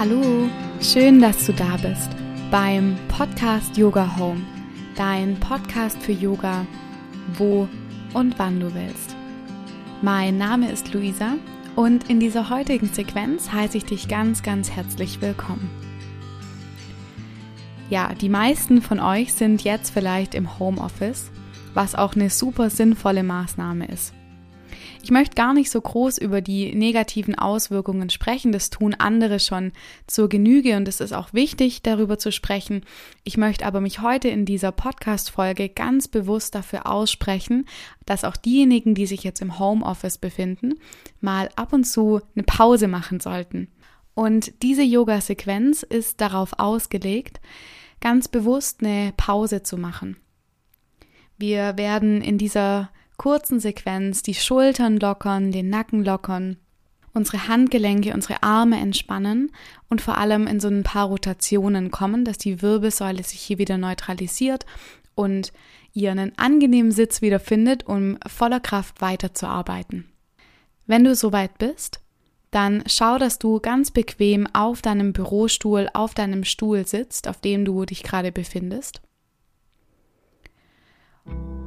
Hallo, schön, dass du da bist beim Podcast Yoga Home, dein Podcast für Yoga, wo und wann du willst. Mein Name ist Luisa und in dieser heutigen Sequenz heiße ich dich ganz, ganz herzlich willkommen. Ja, die meisten von euch sind jetzt vielleicht im Homeoffice, was auch eine super sinnvolle Maßnahme ist. Ich möchte gar nicht so groß über die negativen Auswirkungen sprechen, das tun andere schon zur Genüge und es ist auch wichtig, darüber zu sprechen. Ich möchte aber mich heute in dieser Podcast-Folge ganz bewusst dafür aussprechen, dass auch diejenigen, die sich jetzt im Homeoffice befinden, mal ab und zu eine Pause machen sollten. Und diese Yoga-Sequenz ist darauf ausgelegt, ganz bewusst eine Pause zu machen. Wir werden in dieser kurzen Sequenz die Schultern lockern, den Nacken lockern, unsere Handgelenke, unsere Arme entspannen und vor allem in so ein paar Rotationen kommen, dass die Wirbelsäule sich hier wieder neutralisiert und ihr einen angenehmen Sitz wiederfindet, um voller Kraft weiterzuarbeiten. Wenn du soweit bist, dann schau, dass du ganz bequem auf deinem Bürostuhl, auf deinem Stuhl sitzt, auf dem du dich gerade befindest.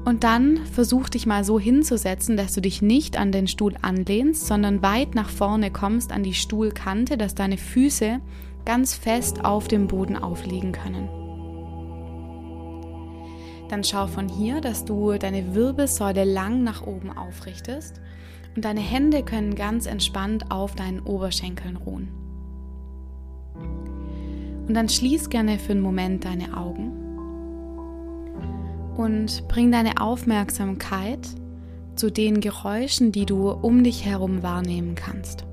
Und dann versuch dich mal so hinzusetzen, dass du dich nicht an den Stuhl anlehnst, sondern weit nach vorne kommst an die Stuhlkante, dass deine Füße ganz fest auf dem Boden aufliegen können. Dann schau von hier, dass du deine Wirbelsäule lang nach oben aufrichtest und deine Hände können ganz entspannt auf deinen Oberschenkeln ruhen. Und dann schließ gerne für einen Moment deine Augen und bring deine Aufmerksamkeit zu den Geräuschen, die du um dich herum wahrnehmen kannst.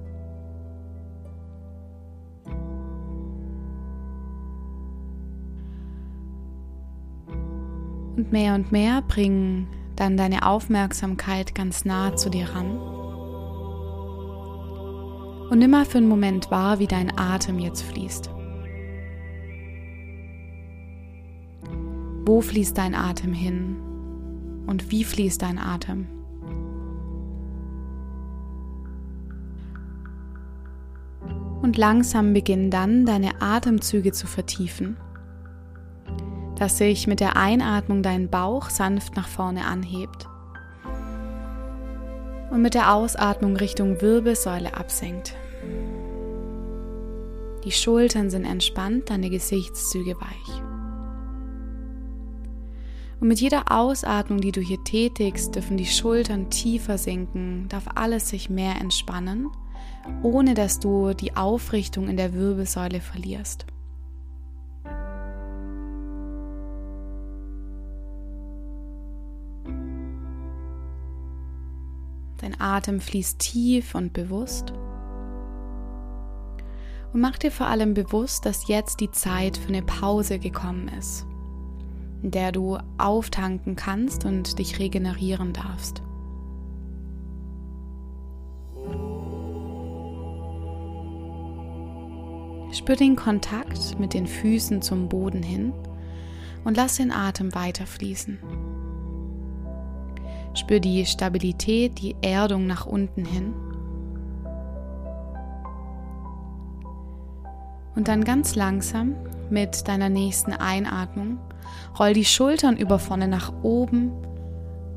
Und mehr und mehr bring dann deine Aufmerksamkeit ganz nah zu dir ran. Und nimm mal für einen Moment wahr, wie dein Atem jetzt fließt. Wo fließt dein Atem hin? Und wie fließt dein Atem? Und langsam beginnen dann deine Atemzüge zu vertiefen, dass sich mit der Einatmung dein Bauch sanft nach vorne anhebt und mit der Ausatmung Richtung Wirbelsäule absenkt. Die Schultern sind entspannt, deine Gesichtszüge weich. Und mit jeder Ausatmung, die du hier tätigst, dürfen die Schultern tiefer sinken, darf alles sich mehr entspannen, ohne dass du die Aufrichtung in der Wirbelsäule verlierst. Dein Atem fließt tief und bewusst. Und mach dir vor allem bewusst, dass jetzt die Zeit für eine Pause gekommen ist in der du auftanken kannst und dich regenerieren darfst. Spür den Kontakt mit den Füßen zum Boden hin und lass den Atem weiterfließen. Spür die Stabilität, die Erdung nach unten hin. Und dann ganz langsam mit deiner nächsten Einatmung Roll die Schultern über vorne nach oben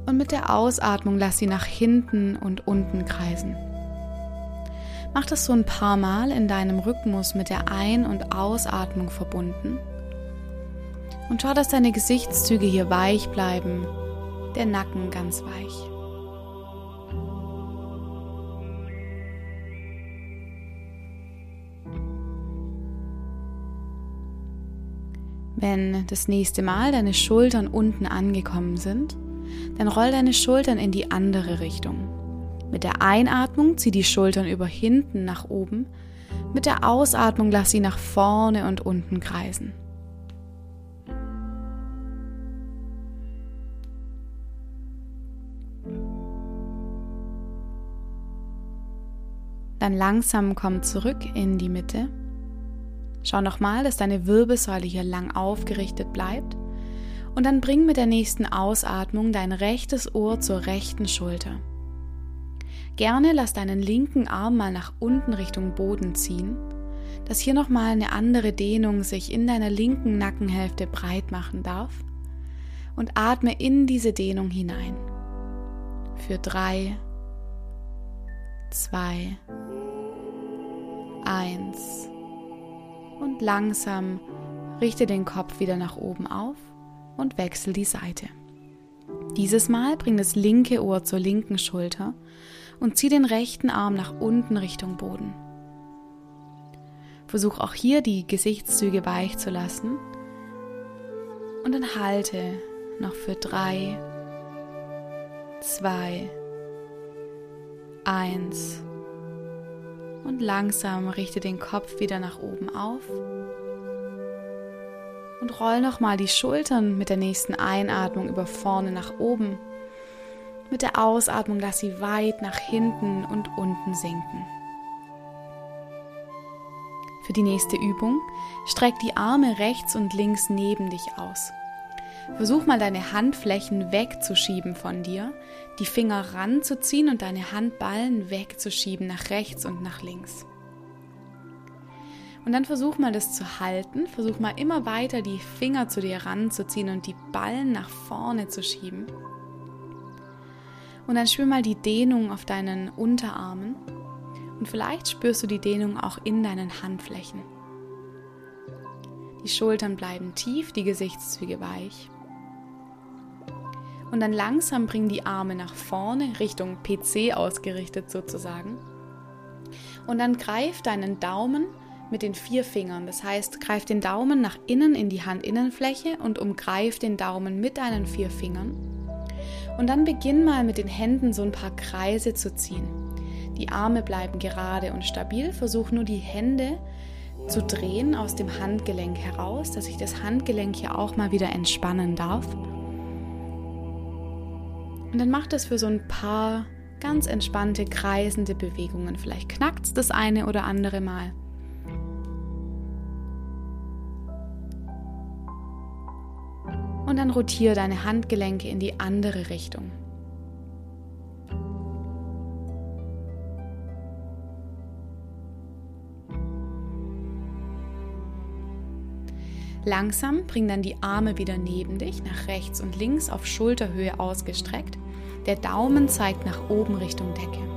und mit der Ausatmung lass sie nach hinten und unten kreisen. Mach das so ein paar Mal in deinem Rhythmus mit der Ein- und Ausatmung verbunden. Und schau, dass deine Gesichtszüge hier weich bleiben, der Nacken ganz weich. Wenn das nächste Mal deine Schultern unten angekommen sind, dann roll deine Schultern in die andere Richtung. Mit der Einatmung zieh die Schultern über hinten nach oben, mit der Ausatmung lass sie nach vorne und unten kreisen. Dann langsam komm zurück in die Mitte Schau nochmal, dass deine Wirbelsäule hier lang aufgerichtet bleibt. Und dann bring mit der nächsten Ausatmung dein rechtes Ohr zur rechten Schulter. Gerne lass deinen linken Arm mal nach unten Richtung Boden ziehen. dass hier nochmal eine andere Dehnung sich in deiner linken Nackenhälfte breit machen darf. Und atme in diese Dehnung hinein. Für drei, zwei, eins. Und langsam richte den Kopf wieder nach oben auf und wechsel die Seite. Dieses Mal bring das linke Ohr zur linken Schulter und zieh den rechten Arm nach unten Richtung Boden. Versuch auch hier die Gesichtszüge weich zu lassen und dann halte noch für drei, zwei, eins und langsam richte den Kopf wieder nach oben auf und roll nochmal die Schultern mit der nächsten Einatmung über vorne nach oben. Mit der Ausatmung lass sie weit nach hinten und unten sinken. Für die nächste Übung streck die Arme rechts und links neben dich aus. Versuch mal deine Handflächen wegzuschieben von dir, die Finger ranzuziehen und deine Handballen wegzuschieben nach rechts und nach links. Und dann versuch mal das zu halten. Versuch mal immer weiter die Finger zu dir ranzuziehen und die Ballen nach vorne zu schieben. Und dann spür mal die Dehnung auf deinen Unterarmen. Und vielleicht spürst du die Dehnung auch in deinen Handflächen. Die Schultern bleiben tief, die Gesichtszüge weich. Und dann langsam bring die Arme nach vorne, Richtung PC ausgerichtet sozusagen. Und dann greif deinen Daumen mit den vier Fingern. Das heißt, greif den Daumen nach innen in die Handinnenfläche und umgreif den Daumen mit deinen vier Fingern. Und dann beginn mal mit den Händen so ein paar Kreise zu ziehen. Die Arme bleiben gerade und stabil. Versuch nur die Hände zu drehen aus dem Handgelenk heraus, dass sich das Handgelenk hier auch mal wieder entspannen darf. Und dann mach das für so ein paar ganz entspannte, kreisende Bewegungen. Vielleicht knackt es das eine oder andere Mal. und dann rotiere deine Handgelenke in die andere Richtung. Langsam bring dann die Arme wieder neben dich, nach rechts und links auf Schulterhöhe ausgestreckt. Der Daumen zeigt nach oben Richtung Decke.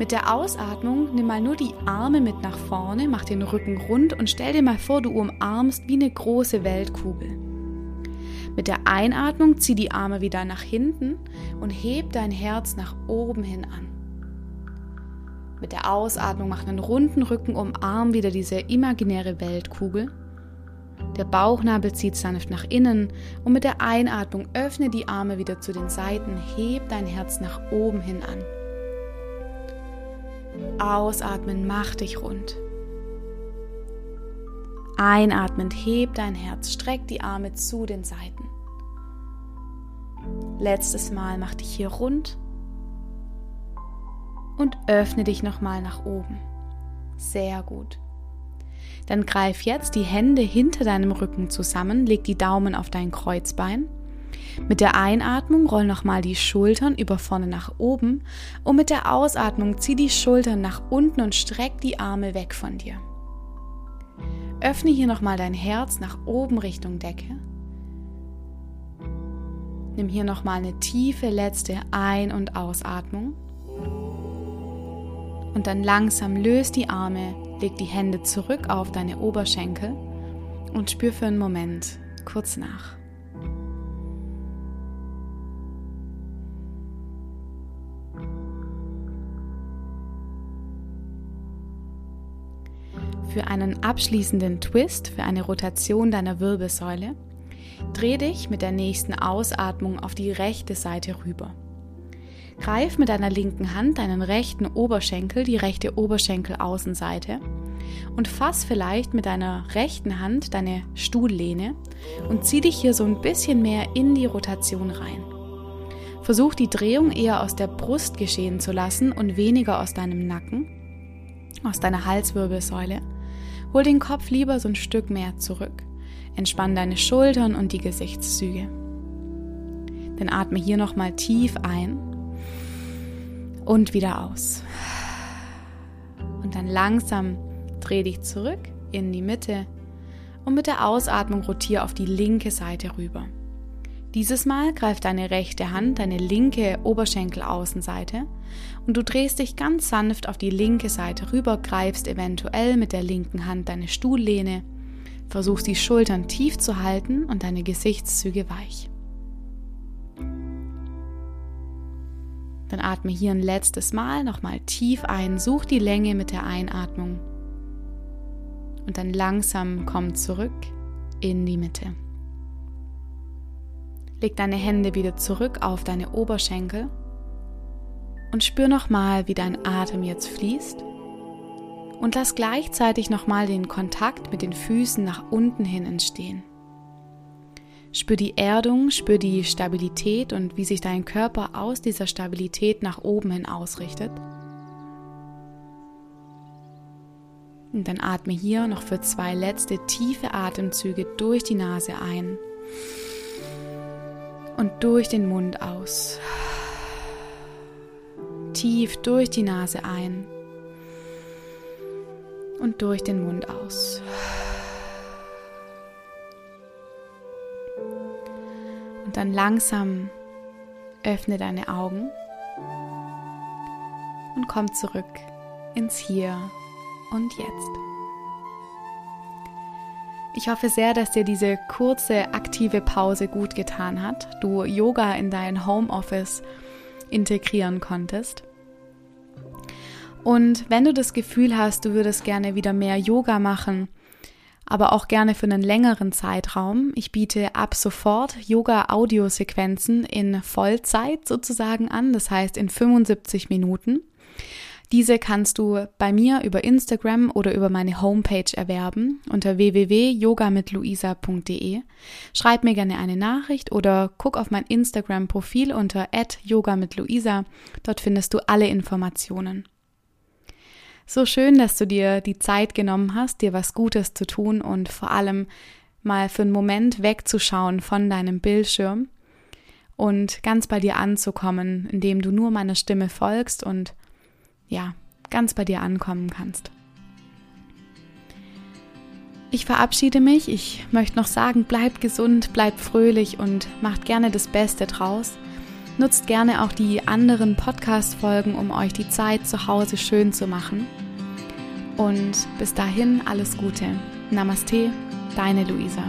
Mit der Ausatmung nimm mal nur die Arme mit nach vorne, mach den Rücken rund und stell dir mal vor, du umarmst wie eine große Weltkugel. Mit der Einatmung zieh die Arme wieder nach hinten und heb dein Herz nach oben hin an. Mit der Ausatmung mach einen runden Rücken, umarm wieder diese imaginäre Weltkugel. Der Bauchnabel zieht sanft nach innen und mit der Einatmung öffne die Arme wieder zu den Seiten, heb dein Herz nach oben hin an. Ausatmen, mach dich rund. Einatmend heb dein Herz, streck die Arme zu den Seiten. Letztes Mal mach dich hier rund und öffne dich nochmal nach oben. Sehr gut. Dann greif jetzt die Hände hinter deinem Rücken zusammen, leg die Daumen auf dein Kreuzbein. Mit der Einatmung roll nochmal die Schultern über vorne nach oben und mit der Ausatmung zieh die Schultern nach unten und streck die Arme weg von dir. Öffne hier nochmal dein Herz nach oben Richtung Decke. Nimm hier nochmal eine tiefe letzte Ein- und Ausatmung. Und dann langsam löst die Arme, leg die Hände zurück auf deine Oberschenkel und spür für einen Moment kurz nach. Für einen abschließenden Twist, für eine Rotation deiner Wirbelsäule, dreh dich mit der nächsten Ausatmung auf die rechte Seite rüber. Greif mit deiner linken Hand deinen rechten Oberschenkel, die rechte Oberschenkelaußenseite und fass vielleicht mit deiner rechten Hand deine Stuhllehne und zieh dich hier so ein bisschen mehr in die Rotation rein. Versuch die Drehung eher aus der Brust geschehen zu lassen und weniger aus deinem Nacken, aus deiner Halswirbelsäule Hol den Kopf lieber so ein Stück mehr zurück. Entspann deine Schultern und die Gesichtszüge. Dann atme hier nochmal tief ein und wieder aus. Und dann langsam dreh dich zurück in die Mitte und mit der Ausatmung rotiere auf die linke Seite rüber. Dieses Mal greift deine rechte Hand deine linke Oberschenkelaußenseite und du drehst dich ganz sanft auf die linke Seite rüber, greifst eventuell mit der linken Hand deine Stuhllehne, versuchst die Schultern tief zu halten und deine Gesichtszüge weich. Dann atme hier ein letztes Mal nochmal tief ein, such die Länge mit der Einatmung und dann langsam komm zurück in die Mitte. Leg deine Hände wieder zurück auf deine Oberschenkel und spür nochmal, wie dein Atem jetzt fließt. Und lass gleichzeitig nochmal den Kontakt mit den Füßen nach unten hin entstehen. Spür die Erdung, spür die Stabilität und wie sich dein Körper aus dieser Stabilität nach oben hin ausrichtet. Und dann atme hier noch für zwei letzte tiefe Atemzüge durch die Nase ein und durch den Mund aus. Tief durch die Nase ein und durch den Mund aus. Und dann langsam öffne deine Augen und komm zurück ins Hier und Jetzt. Ich hoffe sehr, dass dir diese kurze aktive Pause gut getan hat, du Yoga in dein Homeoffice integrieren konntest. Und wenn du das Gefühl hast, du würdest gerne wieder mehr Yoga machen, aber auch gerne für einen längeren Zeitraum, ich biete ab sofort Yoga-Audiosequenzen in Vollzeit sozusagen an, das heißt in 75 Minuten. Diese kannst du bei mir über Instagram oder über meine Homepage erwerben unter www.yogamitluisa.de. Schreib mir gerne eine Nachricht oder guck auf mein Instagram-Profil unter @yogamitluisa. Dort findest du alle Informationen. So schön, dass du dir die Zeit genommen hast, dir was Gutes zu tun und vor allem mal für einen Moment wegzuschauen von deinem Bildschirm und ganz bei dir anzukommen, indem du nur meiner Stimme folgst und ja, ganz bei dir ankommen kannst. Ich verabschiede mich. Ich möchte noch sagen, bleibt gesund, bleibt fröhlich und macht gerne das Beste draus. Nutzt gerne auch die anderen Podcast-Folgen, um euch die Zeit zu Hause schön zu machen. Und bis dahin alles Gute. Namaste, deine Luisa.